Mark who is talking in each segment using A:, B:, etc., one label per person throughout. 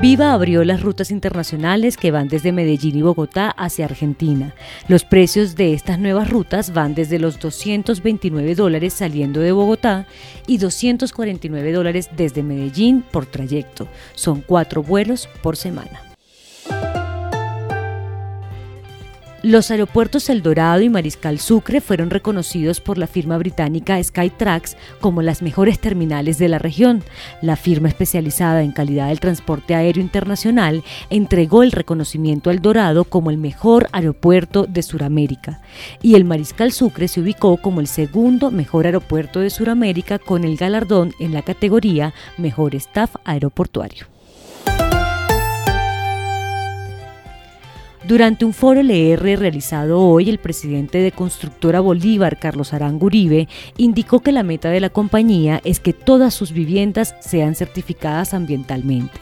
A: Viva abrió las rutas internacionales que van desde Medellín y Bogotá hacia Argentina. Los precios de estas nuevas rutas van desde los 229 dólares saliendo de Bogotá y 249 dólares desde Medellín por trayecto. Son cuatro vuelos por semana. Los aeropuertos El Dorado y Mariscal Sucre fueron reconocidos por la firma británica Skytrax como las mejores terminales de la región. La firma especializada en calidad del transporte aéreo internacional entregó el reconocimiento al Dorado como el mejor aeropuerto de Sudamérica y el Mariscal Sucre se ubicó como el segundo mejor aeropuerto de Sudamérica con el galardón en la categoría Mejor Staff Aeroportuario. Durante un foro LR realizado hoy, el presidente de Constructora Bolívar, Carlos Aranguribe, indicó que la meta de la compañía es que todas sus viviendas sean certificadas ambientalmente.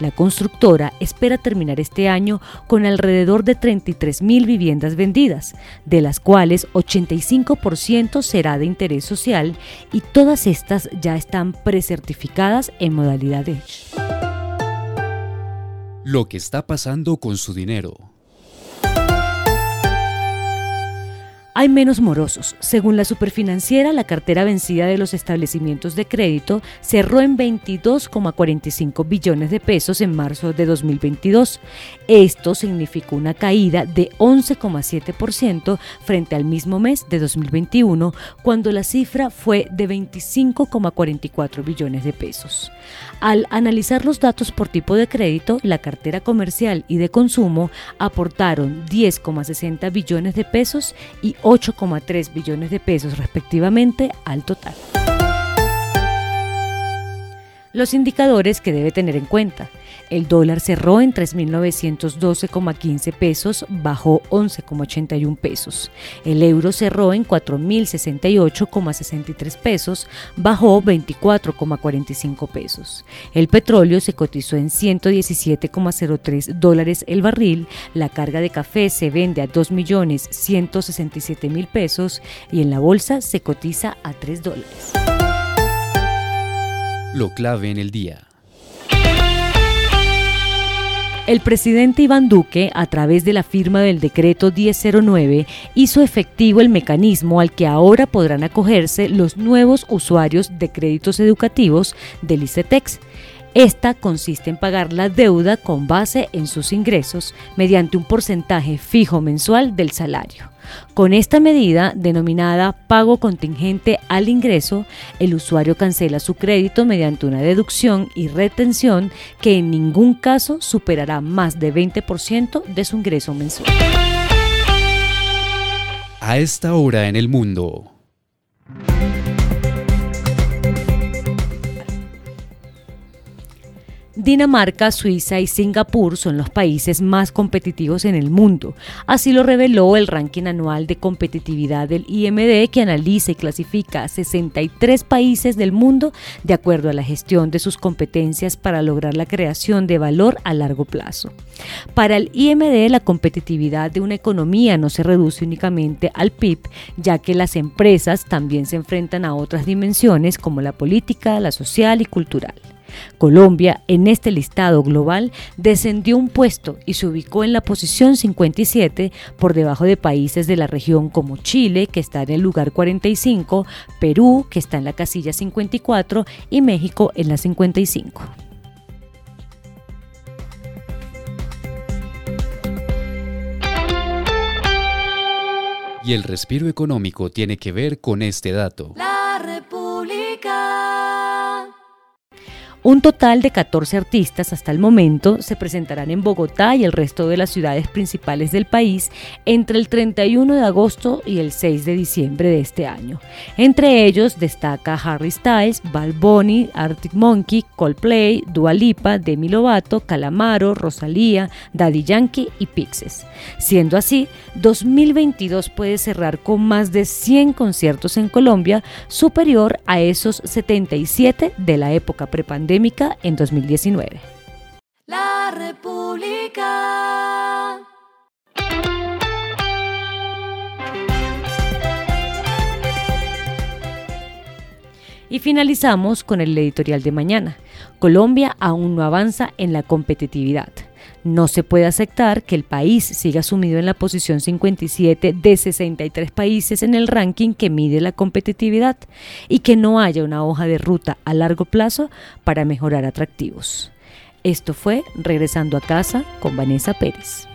A: La constructora espera terminar este año con alrededor de 33 mil viviendas vendidas, de las cuales 85% será de interés social y todas estas ya están precertificadas en modalidad Edge.
B: Lo que está pasando con su dinero.
A: Hay menos morosos. Según la superfinanciera, la cartera vencida de los establecimientos de crédito cerró en 22,45 billones de pesos en marzo de 2022. Esto significó una caída de 11,7% frente al mismo mes de 2021, cuando la cifra fue de 25,44 billones de pesos. Al analizar los datos por tipo de crédito, la cartera comercial y de consumo aportaron 10,60 billones de pesos y 8,3 billones de pesos respectivamente al total. Los indicadores que debe tener en cuenta. El dólar cerró en 3.912,15 pesos, bajó 11,81 pesos. El euro cerró en 4.068,63 pesos, bajó 24,45 pesos. El petróleo se cotizó en 117,03 dólares el barril. La carga de café se vende a 2.167.000 pesos y en la bolsa se cotiza a 3 dólares.
B: Lo clave en el día.
A: El presidente Iván Duque, a través de la firma del decreto 1009, hizo efectivo el mecanismo al que ahora podrán acogerse los nuevos usuarios de créditos educativos del ICETEX. Esta consiste en pagar la deuda con base en sus ingresos mediante un porcentaje fijo mensual del salario. Con esta medida, denominada pago contingente al ingreso, el usuario cancela su crédito mediante una deducción y retención que en ningún caso superará más de 20% de su ingreso mensual.
B: A esta hora en el mundo.
A: Dinamarca, Suiza y Singapur son los países más competitivos en el mundo. Así lo reveló el ranking anual de competitividad del IMD que analiza y clasifica a 63 países del mundo de acuerdo a la gestión de sus competencias para lograr la creación de valor a largo plazo. Para el IMD, la competitividad de una economía no se reduce únicamente al PIB, ya que las empresas también se enfrentan a otras dimensiones como la política, la social y cultural. Colombia, en este listado global, descendió un puesto y se ubicó en la posición 57 por debajo de países de la región como Chile, que está en el lugar 45, Perú, que está en la casilla 54, y México en la 55.
B: Y el respiro económico tiene que ver con este dato.
A: Un total de 14 artistas hasta el momento se presentarán en Bogotá y el resto de las ciudades principales del país entre el 31 de agosto y el 6 de diciembre de este año. Entre ellos destaca Harry Styles, Bad Bunny, Arctic Monkey, Coldplay, Dua Lipa, Demi Lovato, Calamaro, Rosalía, Daddy Yankee y Pixes. Siendo así, 2022 puede cerrar con más de 100 conciertos en Colombia, superior a esos 77 de la época en 2019.
C: La República.
A: Y finalizamos con el editorial de mañana. Colombia aún no avanza en la competitividad. No se puede aceptar que el país siga sumido en la posición 57 de 63 países en el ranking que mide la competitividad y que no haya una hoja de ruta a largo plazo para mejorar atractivos. Esto fue Regresando a casa con Vanessa Pérez.